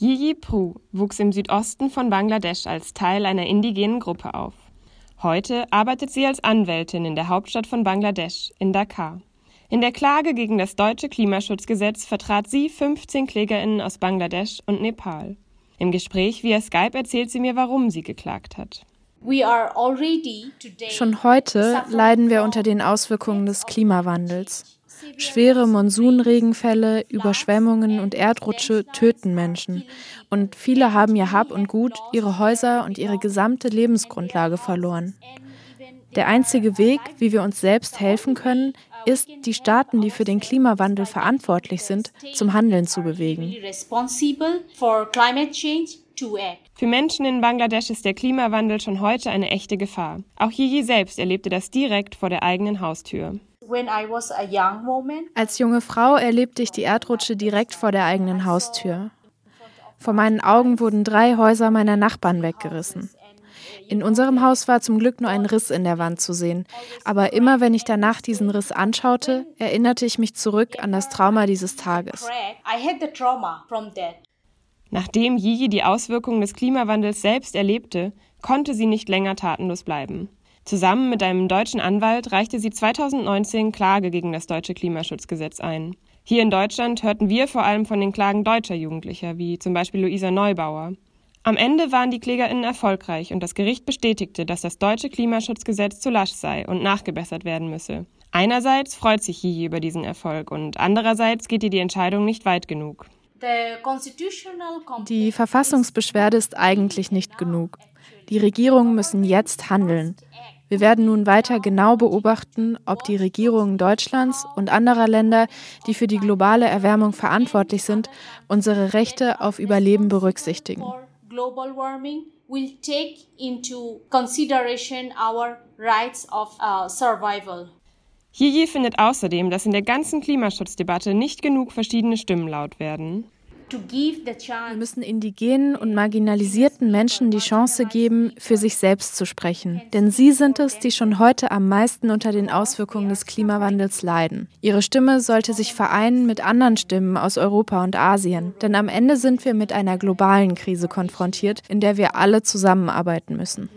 Yiji Pru wuchs im Südosten von Bangladesch als Teil einer indigenen Gruppe auf. Heute arbeitet sie als Anwältin in der Hauptstadt von Bangladesch, in Dhaka. In der Klage gegen das deutsche Klimaschutzgesetz vertrat sie 15 KlägerInnen aus Bangladesch und Nepal. Im Gespräch via Skype erzählt sie mir, warum sie geklagt hat. Schon heute leiden wir unter den Auswirkungen des Klimawandels. Schwere Monsunregenfälle, Überschwemmungen und Erdrutsche töten Menschen. Und viele haben ihr Hab und Gut, ihre Häuser und ihre gesamte Lebensgrundlage verloren. Der einzige Weg, wie wir uns selbst helfen können, ist, die Staaten, die für den Klimawandel verantwortlich sind, zum Handeln zu bewegen. Für Menschen in Bangladesch ist der Klimawandel schon heute eine echte Gefahr. Auch Yiji selbst erlebte das direkt vor der eigenen Haustür. Als junge Frau erlebte ich die Erdrutsche direkt vor der eigenen Haustür. Vor meinen Augen wurden drei Häuser meiner Nachbarn weggerissen. In unserem Haus war zum Glück nur ein Riss in der Wand zu sehen, aber immer wenn ich danach diesen Riss anschaute, erinnerte ich mich zurück an das Trauma dieses Tages. Nachdem Yiji die Auswirkungen des Klimawandels selbst erlebte, konnte sie nicht länger tatenlos bleiben. Zusammen mit einem deutschen Anwalt reichte sie 2019 Klage gegen das deutsche Klimaschutzgesetz ein. Hier in Deutschland hörten wir vor allem von den Klagen deutscher Jugendlicher, wie zum Beispiel Luisa Neubauer. Am Ende waren die KlägerInnen erfolgreich und das Gericht bestätigte, dass das deutsche Klimaschutzgesetz zu lasch sei und nachgebessert werden müsse. Einerseits freut sich Hihi über diesen Erfolg und andererseits geht ihr die Entscheidung nicht weit genug. Die Verfassungsbeschwerde ist eigentlich nicht genug. Die Regierungen müssen jetzt handeln. Wir werden nun weiter genau beobachten, ob die Regierungen Deutschlands und anderer Länder, die für die globale Erwärmung verantwortlich sind, unsere Rechte auf Überleben berücksichtigen. Global warming will take into consideration our rights of uh, survival. Findet außerdem, dass in der ganzen Klimaschutzdebatte nicht genug verschiedene Stimmen laut werden. Wir müssen indigenen und marginalisierten Menschen die Chance geben, für sich selbst zu sprechen. Denn sie sind es, die schon heute am meisten unter den Auswirkungen des Klimawandels leiden. Ihre Stimme sollte sich vereinen mit anderen Stimmen aus Europa und Asien. Denn am Ende sind wir mit einer globalen Krise konfrontiert, in der wir alle zusammenarbeiten müssen.